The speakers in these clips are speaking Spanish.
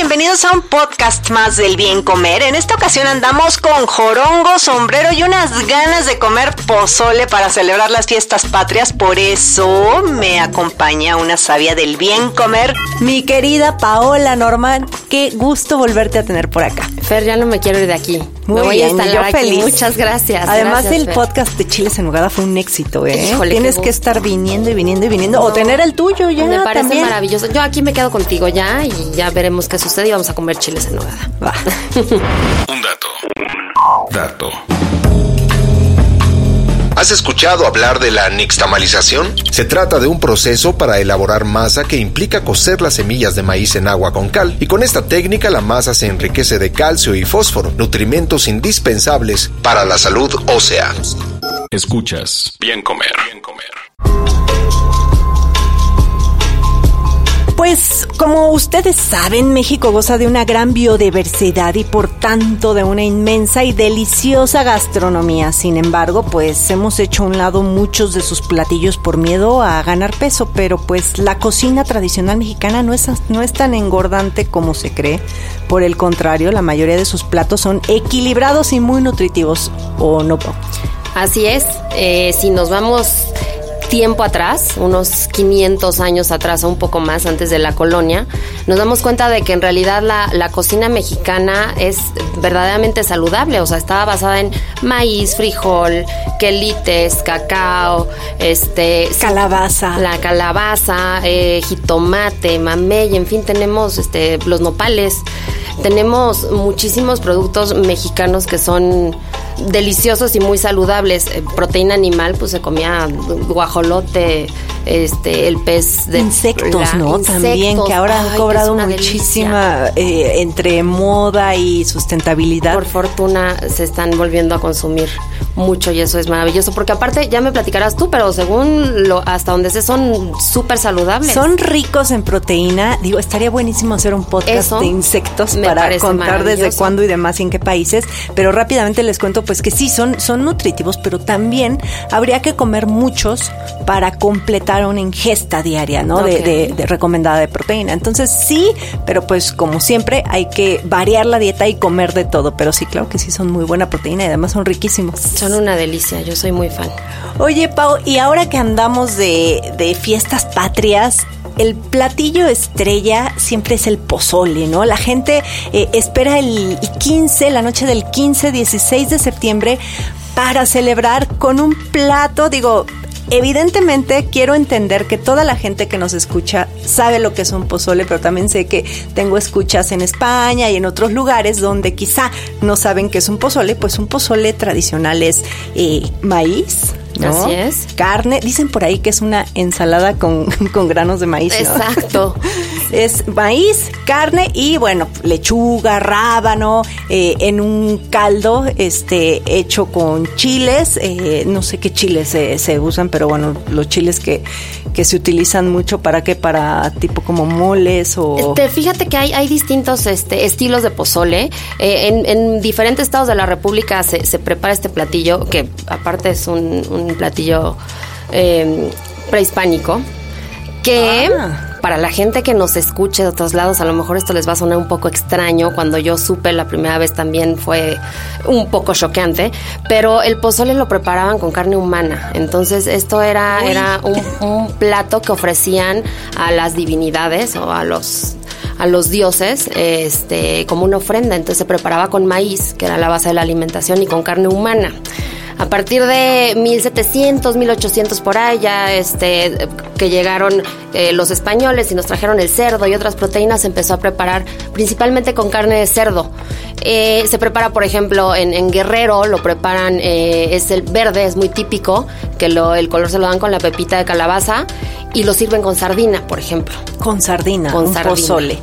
Bienvenidos a un podcast más del bien comer. En esta ocasión andamos con jorongo, sombrero y unas ganas de comer pozole para celebrar las fiestas patrias. Por eso me acompaña una sabia del bien comer, mi querida Paola Norman. Qué gusto volverte a tener por acá. Fer, ya no me quiero ir de aquí. Muy me voy bien, a yo instalar aquí. feliz. Muchas gracias. Además gracias, el Fer. podcast de Chiles en Nogada fue un éxito, ¿eh? Híjole, Tienes que estar viniendo y viniendo y viniendo. O tener el tuyo ya Me parece también. maravilloso. Yo aquí me quedo contigo ya y ya veremos qué sucede y vamos a comer chiles en nogada. Va. Un dato. Dato. ¿Has escuchado hablar de la nixtamalización? Se trata de un proceso para elaborar masa que implica cocer las semillas de maíz en agua con cal, y con esta técnica la masa se enriquece de calcio y fósforo, nutrimentos indispensables para la salud ósea. Escuchas Bien Comer, Pues como ustedes saben, México goza de una gran biodiversidad y por tanto de una inmensa y deliciosa gastronomía. Sin embargo, pues hemos hecho a un lado muchos de sus platillos por miedo a ganar peso, pero pues la cocina tradicional mexicana no es, no es tan engordante como se cree. Por el contrario, la mayoría de sus platos son equilibrados y muy nutritivos, ¿o no? Así es. eh, si nos vamos tiempo atrás, unos 500 años atrás o un poco más antes de la colonia, nos damos cuenta de que en realidad la, la cocina mexicana es verdaderamente saludable, o sea, estaba basada en maíz, frijol, quelites, cacao, este... Calabaza. La calabaza, eh, jitomate, mamey, en fin, tenemos este, los nopales. Tenemos muchísimos productos mexicanos que son deliciosos y muy saludables. Eh, proteína animal, pues se comía guajolote, este, el pez de insectos, la- ¿no? También insectos. que ahora Ay, han cobrado muchísima eh, entre moda y sustentabilidad. Por fortuna se están volviendo a consumir mucho y eso es maravilloso porque aparte ya me platicarás tú, pero según lo hasta donde sé son súper saludables. Son ricos en proteína. Digo, estaría buenísimo hacer un podcast Eso de insectos para contar desde cuándo y demás y en qué países. Pero rápidamente les cuento pues que sí, son, son nutritivos, pero también habría que comer muchos para completar una ingesta diaria, ¿no? De, de- de recomendada de proteína. Entonces sí, pero pues como siempre hay que variar la dieta y comer de todo. Pero sí, claro que sí son muy buena proteína y además son riquísimos. Son una delicia, yo soy muy fan. Oye, Pau, y ahora que andamos de, de fiestas patrias, el platillo estrella siempre es el pozole, ¿no? La gente eh, espera el 15, la noche del 15, 16 de septiembre, para celebrar con un plato, digo... Evidentemente quiero entender que toda la gente que nos escucha sabe lo que es un pozole, pero también sé que tengo escuchas en España y en otros lugares donde quizá no saben qué es un pozole, pues un pozole tradicional es eh, maíz, ¿no? Así es. Carne, dicen por ahí que es una ensalada con, con granos de maíz. ¿no? Exacto. Es maíz, carne y bueno, lechuga, rábano, eh, en un caldo este hecho con chiles, eh, no sé qué chiles se, se usan, pero bueno, los chiles que, que se utilizan mucho para qué, para tipo como moles o... Este, fíjate que hay, hay distintos este, estilos de pozole. Eh, en, en diferentes estados de la República se, se prepara este platillo, que aparte es un, un platillo eh, prehispánico, que Ah. para la gente que nos escuche de otros lados, a lo mejor esto les va a sonar un poco extraño. Cuando yo supe la primera vez también fue un poco choqueante, pero el pozole lo preparaban con carne humana. Entonces esto era, era un, un plato que ofrecían a las divinidades o a los a los dioses este, como una ofrenda. Entonces se preparaba con maíz, que era la base de la alimentación, y con carne humana. A partir de 1700, 1800 por ahí, ya este, que llegaron eh, los españoles y nos trajeron el cerdo y otras proteínas, se empezó a preparar principalmente con carne de cerdo. Eh, se prepara, por ejemplo, en, Guerrero, lo preparan, eh, es el verde, es muy típico, que lo, el color se lo dan con la pepita de calabaza y lo sirven con sardina, por ejemplo. Con sardina, con pozole.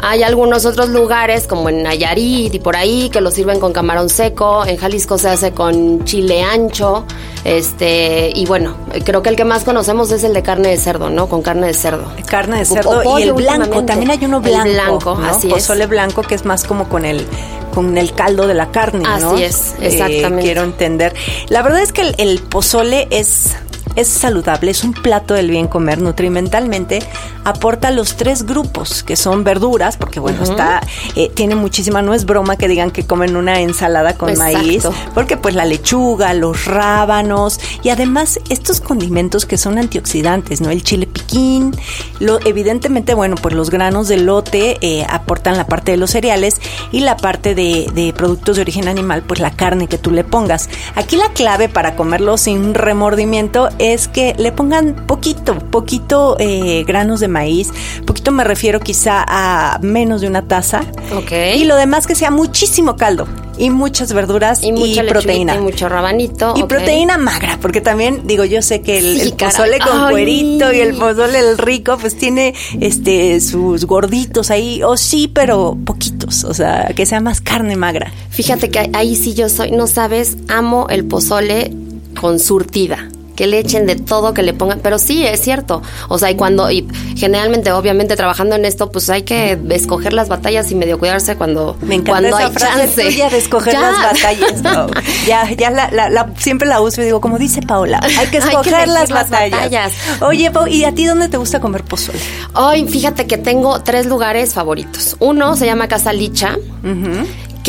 Hay algunos otros lugares, como en Nayarit y por ahí, que lo sirven con camarón seco. En Jalisco se hace con chile ancho. Este, y bueno, creo que el que más conocemos es el de carne de cerdo, ¿no? Con carne de cerdo. Carne de cerdo y el blanco. También hay uno blanco. El blanco, así Pozole blanco que es más como con el con el caldo de la carne, ¿no? Así es, eh, exactamente. quiero entender. La verdad es que el pozole es es saludable, es un plato del bien comer nutrimentalmente, aporta los tres grupos, que son verduras, porque bueno, está, eh, tiene muchísima, no es broma que digan que comen una ensalada con maíz, porque pues la lechuga, los rábanos y además estos condimentos que son antioxidantes, ¿no? El chile piquín, lo, evidentemente, bueno, pues los granos de lote eh, aportan la parte de los cereales y la parte de, de productos de origen animal, pues la carne que tú le pongas. Aquí la clave para comerlo sin remordimiento es que le pongan poquito, poquito eh, granos de maíz. Poquito me refiero quizá a menos de una taza. Ok. Y lo demás que sea muchísimo caldo y muchas verduras y, mucha proteína. Y mucho rabanito. Y proteína magra, porque también, digo, yo sé que el, pozole con cuerito y el pozole el rico, pues tiene este sus gorditos ahí, o sí, pero poquitos, o sea, que sea más carne magra. Fíjate que ahí sí yo soy, no sabes, amo el pozole con surtida que le echen de todo, que le pongan, pero sí, es cierto. O sea, y cuando, y generalmente, obviamente, trabajando en esto, pues hay que escoger las batallas y medio cuidarse cuando, Me encanta cuando hay frase chance. de escoger las batallas. ya, ya la, la, siempre la uso y digo, como dice Paola, hay que escoger las, batallas. Oye, Pau, ¿y a ti dónde te gusta comer pozole? Hoy, fíjate que tengo tres lugares favoritos. Uno se llama Casa Licha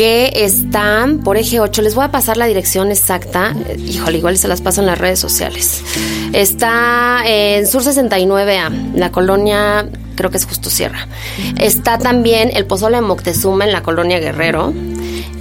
que están por eje 8. Les voy a pasar la dirección exacta. Híjole, igual se las paso en las redes sociales. Está en Sur 69A, la colonia, creo que es Justo Sierra. Está también el Pozole de Moctezuma en la colonia Guerrero.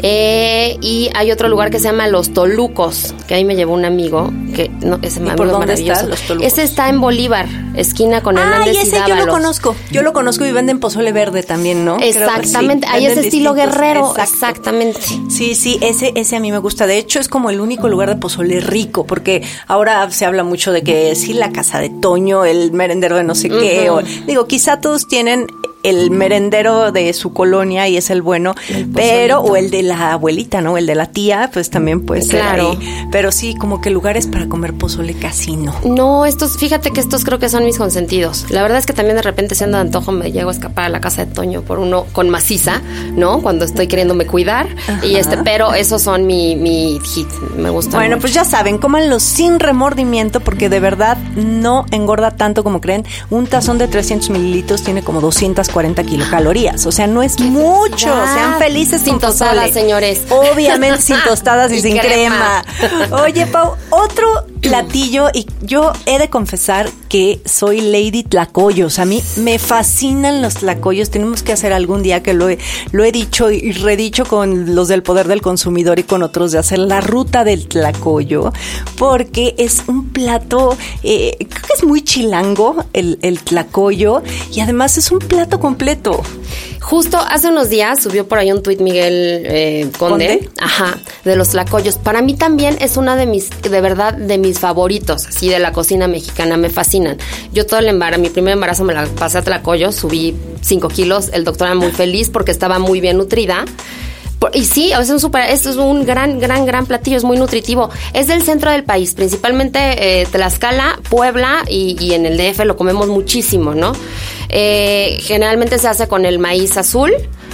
Eh, y hay otro lugar que se llama Los Tolucos, que ahí me llevó un amigo, que no, ese amigo por dónde está Los Tolucos? Ese está en Bolívar, esquina con Hernández ah, ese y yo lo conozco. Yo lo conozco y venden pozole verde también, ¿no? Exactamente, hay ese estilo guerrero, exactamente. Sí, sí, ese ese a mí me gusta. De hecho, es como el único lugar de pozole rico, porque ahora se habla mucho de que sí la casa de Toño, el merendero de no sé qué, o, digo, quizá todos tienen el merendero de su colonia y es el bueno, pero o el de la abuelita, ¿no? El de la tía, pues también puede ser claro. Pero sí, como que lugares para comer pozole casi no. No, estos, fíjate que estos creo que son mis consentidos. La verdad es que también de repente siendo de antojo me llego a escapar a la casa de Toño por uno con maciza, ¿no? Cuando estoy queriéndome cuidar y este, pero esos son mi, mi hit, me gusta. Bueno, pues ya saben, cómanlos sin remordimiento porque de verdad no engorda tanto como creen. Un tazón de 300 mililitros tiene como 200 40 kilocalorías. O sea, no es mucho. Sean felices sin tostadas, señores. Obviamente sin tostadas y, sin crema. Oye, Pau, otro platillo y yo he de confesar que soy Lady Tlacoyos. A mí me fascinan los tlacoyos. Tenemos que hacer algún día que lo he, lo he dicho y redicho con los del poder del consumidor y con otros de hacer la ruta del tlacoyo porque es un plato, eh, creo que es muy chilango el, el tlacoyo y además es un plato completo. Justo hace unos días subió por ahí un tuit Miguel eh, Conde, ajá, de los tlacoyos. Para mí también es una de mis, de verdad, de mis favoritos, así de la cocina mexicana, me fascinan. Yo todo el embarazo, mi primer embarazo me la pasé a tlacoyos, subí 5 kilos, el doctor era muy feliz porque estaba muy bien nutrida. Y sí, es un super, es un gran, gran, gran platillo, es muy nutritivo. Es del centro del país, principalmente eh, Tlaxcala, Puebla y, y, en el DF lo comemos muchísimo, ¿no? Eh, generalmente se hace con el maíz azul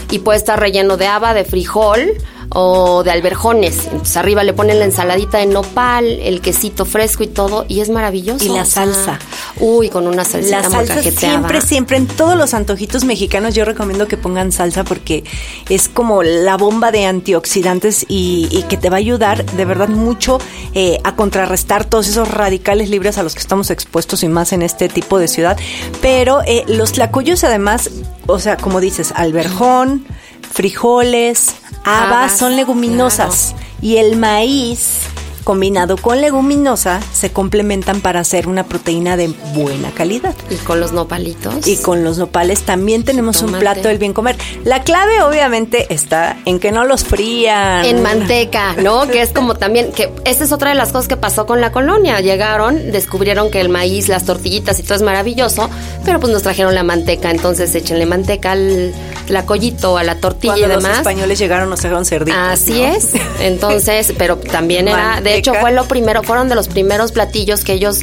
y puede estar relleno de haba, de frijol o de alberjones. Entonces arriba le ponen la ensaladita de nopal, el quesito fresco y todo, y es maravilloso. Y la salsa. uy, con una salsita La salsa siempre, siempre, en todos los antojitos mexicanos yo recomiendo que pongan salsa porque es como la bomba de antioxidantes y, y que te va a ayudar de verdad mucho eh, a contrarrestar todos esos radicales libres a los que estamos expuestos y más en este tipo de ciudad. Pero eh, los tlacoyos además, o sea, como dices, alberjón, frijoles, habas, son leguminosas y el maíz combinado con leguminosa se complementan para hacer una proteína de buena calidad. Y con los nopalitos. Y con los nopales también tenemos un plato del bien comer. La clave obviamente está en que no los frían. En manteca, ¿no? Que es como también, que esta es otra de las cosas que pasó con la colonia. Llegaron, descubrieron que el maíz, las tortillitas y todo es maravilloso, pero pues nos trajeron la manteca, entonces échenle manteca al tlacoyito, a la tortilla Cuando y los demás. españoles llegaron nos dejaron cerditos. Así ¿no? es. Entonces, pero también era, de hecho fue lo primero, fueron de los primeros platillos que ellos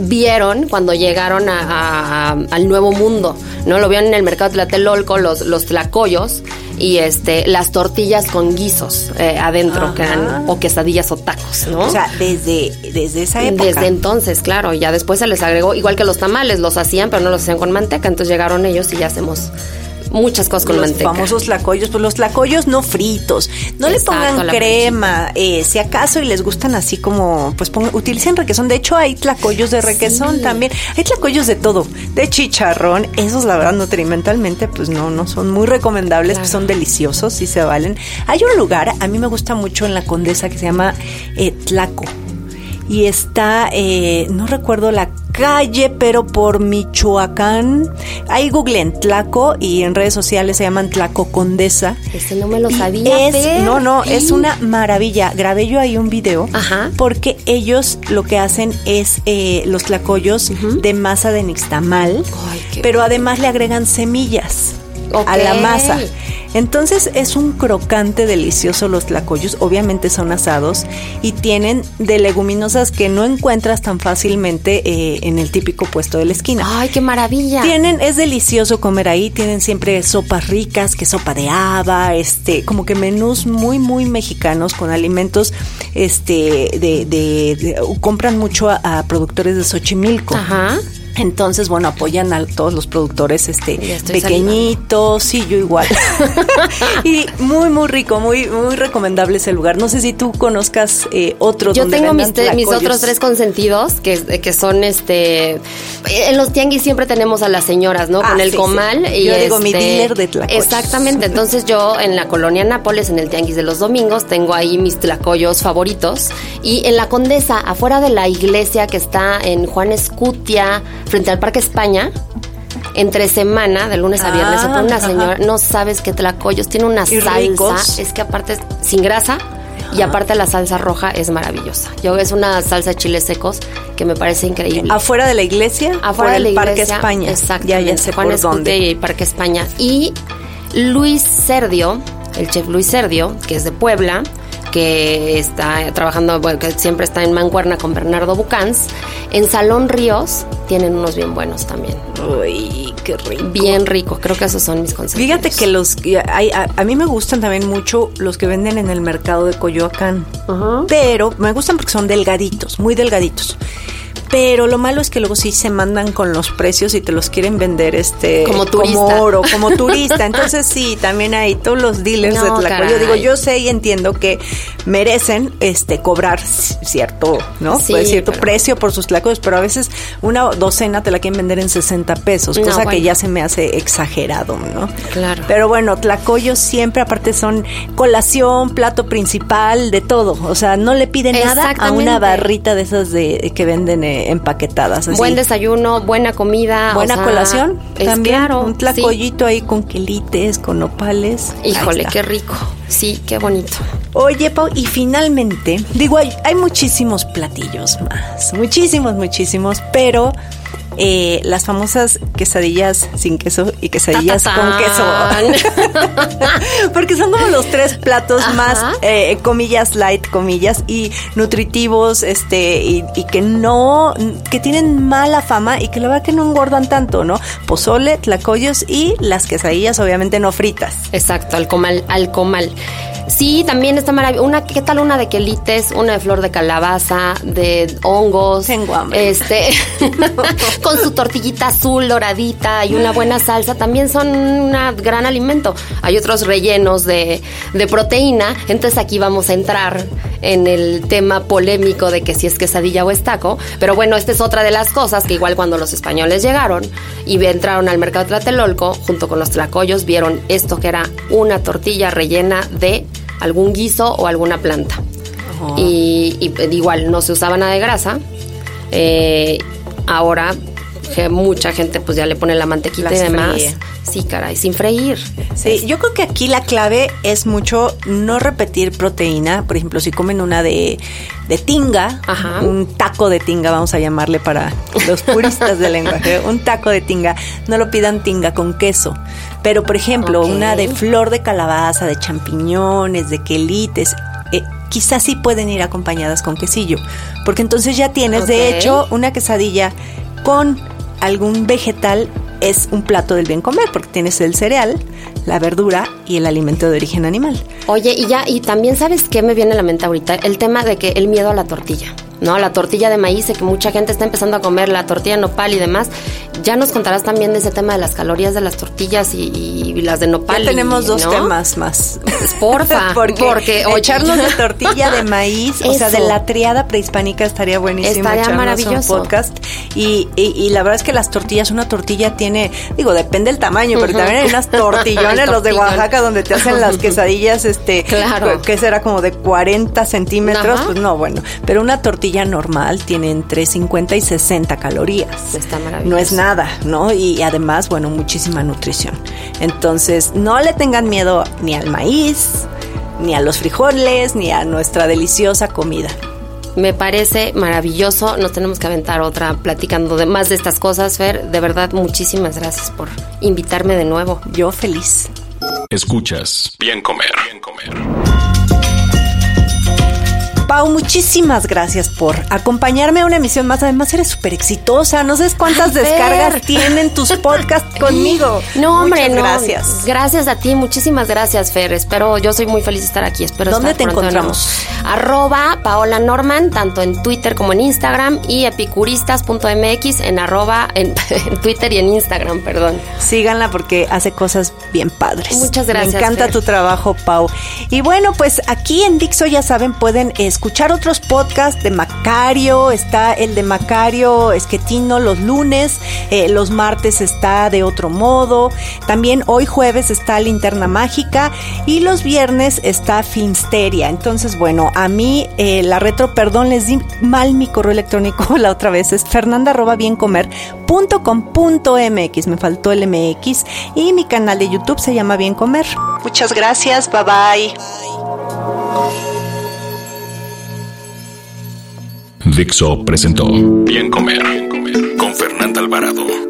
vieron cuando llegaron a- a- al nuevo mundo, ¿no? Lo vieron en el mercado de Tlatelolco, los, los tlacoyos y este las tortillas con guisos eh, adentro, que eran o quesadillas o tacos, ¿no? O sea, desde, desde esa época. Desde entonces, claro, y ya después se les agregó, igual que los tamales, los hacían, pero no los hacían con manteca, entonces llegaron ellos y ya hacemos muchas cosas con los manteca. famosos tlacoyos, pues los tlacoyos no fritos, no Exacto, le pongan crema, eh, si acaso y les gustan así como, pues pongan, utilicen requesón, de hecho hay tlacoyos de requesón Sí. también, hay tlacoyos de todo, de chicharrón, esos la verdad nutrimentalmente pues no, no son muy recomendables, Claro. pues son deliciosos y se valen. Hay un lugar, a mí me gusta mucho en la Condesa que se llama eh, Tlaco y está, eh, no recuerdo la calle, pero por Michoacán. Ahí googleen Tlaco y en redes sociales se llaman Tlaco Condesa. Ese no me lo sabía. es- Fer. no, no, es una maravilla. Grabé yo ahí un video Ajá. porque ellos lo que hacen es eh, los tlacoyos de masa de nixtamal, Ay, pero además le agregan semillas a la masa. Entonces es un crocante delicioso los tlacoyos, obviamente son asados y tienen de leguminosas que no encuentras tan fácilmente eh, en el típico puesto de la esquina. Ay, qué maravilla. Tienen, es delicioso comer ahí, tienen siempre sopas ricas, que sopa de haba, este, como que menús muy, muy mexicanos con alimentos, este, de, de- de- compran mucho a, a productores de Xochimilco. Ajá. Entonces, bueno, apoyan a todos los productores este pequeñitos, sí, yo igual. y muy, muy rico, muy, muy recomendable ese lugar. No sé si tú conozcas eh, otros Yo donde tengo mis, te- mis otros tres consentidos, que, que son este. En los tianguis siempre tenemos a las señoras, ¿no? Ah, Con el sí, comal. sí. Y Yo digo, mi este, dealer de tlacoyos. Exactamente. Entonces, yo en la colonia Nápoles, en el tianguis de los domingos, tengo ahí mis tlacoyos favoritos. Y en la Condesa, afuera de la iglesia que está en Juan Escutia, frente al Parque España. Entre semana, de lunes a viernes, Ah, se pone una ajá. señora, no sabes qué tlacoyos, tiene una Y salsa, ricos. es que aparte es sin grasa y aparte la salsa roja es maravillosa. Yo es una salsa de chiles secos que me parece increíble. Afuera de la iglesia, Afuera por de Parque España. Exacto. Ya, ya sé Juan por dónde. y Parque España. Y Luis Serdio, el chef Luis Serdio, que es de Puebla, que está trabajando, bueno, que siempre está en Mancuerna con Bernardo Bucans. En Salón Ríos tienen unos bien buenos también. Uy, qué rico. Bien ricos. Creo que esos son mis consejos. Fíjate que los que hay- a, a mí me gustan también mucho los que venden en el mercado de Coyoacán. Pero me gustan porque son delgaditos, muy delgaditos. Pero lo malo es que luego sí se mandan con los precios y te los quieren vender este Como turista. como oro, como turista. Entonces sí, también hay todos los dealers No, de Tlacoyo. caray. Digo, yo sé y entiendo que merecen este cobrar cierto, ¿no? Sí, Pues, cierto pero- precio por sus tlacoyos, pero a veces una docena te la quieren vender en 60 pesos, No, cosa que ya se me hace exagerado, ¿no? Claro. Pero bueno, tlacoyos siempre, aparte son colación, plato principal, de todo. O sea, no le piden nada a una barrita de esas de que venden eh, empaquetadas. así. Buen desayuno, buena comida. Buena o sea, colación también. claro, un sí. tlacoyito ahí con quelites, con nopales. Ahí Híjole, qué rico. Sí, qué bonito. Oye, Pau, y finalmente, digo, hay, hay muchísimos platillos más, muchísimos, muchísimos, pero eh, las famosas quesadillas sin queso y quesadillas con queso. Porque son como los tres platos Ajá. más, eh, comillas, light, comillas, y nutritivos, este, y, y que no, que tienen mala fama y que la verdad que no engordan tanto, ¿no? Pozole, tlacoyos y las quesadillas, obviamente no fritas. Exacto, al comal, al comal. Sí, también está maravilloso. Una, ¿qué tal una de quelites, una de flor de calabaza, de hongos? Tengo hambre. Este, con su tortillita azul doradita y una buena salsa, también son un gran alimento. Hay otros rellenos de, de proteína, entonces aquí vamos a entrar en el tema polémico de que si es quesadilla o es taco. Pero bueno, esta es otra de las cosas que igual cuando los españoles llegaron y entraron al mercado de Tlatelolco, junto con los tlacoyos, vieron esto que era una tortilla rellena de algún guiso o alguna planta. Y, y, pues, igual no se usaba nada de grasa. Eh, ahora que mucha gente pues ya le pone la mantequita Las y demás. fríe. Sí, caray, sin freír. Sí, yo creo que aquí la clave es mucho no repetir proteína. Por ejemplo, si comen una de, de tinga, Ajá. un taco de tinga, vamos a llamarle para los puristas del lenguaje, un taco de tinga, no lo pidan tinga con queso. Pero, por ejemplo, una de flor de calabaza, de champiñones, de quelites, eh, quizás sí pueden ir acompañadas con quesillo. Porque entonces ya tienes, de hecho, una quesadilla con algún vegetal es un plato del bien comer, porque tienes el cereal, la verdura y el alimento de origen animal. Oye, y ya, y también sabes qué me viene a la mente ahorita, el tema de que el miedo a la tortilla, ¿no? La tortilla de maíz, que mucha gente está empezando a comer la tortilla de nopal y demás. Ya nos contarás también de ese tema de las calorías de las tortillas y, y las de nopal. Ya tenemos y- dos ¿no? temas más. Pues, porfa, porque, porque, oye, echarnos de tortilla de maíz, o sea, de la triada prehispánica estaría buenísimo. Estaría maravilloso. Un podcast. Y, y, y la verdad es que las tortillas, una tortilla tiene, digo, depende del tamaño, pero también hay unas tortillones, los de. Oaxaca, donde te hacen las quesadillas, este, Claro. que será como de 40 centímetros, Ajá. pues no, bueno. Pero una tortilla normal tiene entre 50 y 60 calorías. Está maravilloso. No es nada, ¿no? Y además, bueno, muchísima nutrición. Entonces, no le tengan miedo ni al maíz, ni a los frijoles, ni a nuestra deliciosa comida. Me parece maravilloso. Nos tenemos que aventar otra platicando de más de estas cosas, Fer. De verdad, muchísimas gracias por invitarme de nuevo. Yo feliz. Escuchas Bien Comer. Bien Comer. Pau, muchísimas gracias por acompañarme a una emisión más. Además, eres súper exitosa. No sabes cuántas Ay, Fer. descargas tienen tus podcasts conmigo. No, hombre, Muchas no. gracias. Gracias a ti, muchísimas gracias, Fer. Espero, yo soy muy feliz de estar aquí. Espero ¿Dónde estar te encontramos? Arroba Paola Norman, tanto en Twitter como en Instagram, y epicuristas.mx en arroba, en, en Twitter y en Instagram, perdón. Síganla porque hace cosas bien padres. Muchas gracias, Me encanta Fer. tu trabajo, Pau. Y bueno, pues aquí en Dixo ya saben, pueden escuchar otros podcasts de Macario. Está el de Macario Esquetino los lunes. eh, los martes está de otro modo. También hoy jueves está Linterna Mágica. Y los viernes está Filmsteria. Entonces, bueno, a mí eh, la retro, perdón, les di mal mi correo electrónico la otra vez. Es fernanda arroba biencomer.com.mx. Me faltó el MX. Y mi canal de YouTube se llama Bien Comer. Muchas gracias. Bye bye. Dixo presentó Bien Comer. Bien Comer. Con Fernanda Alvarado.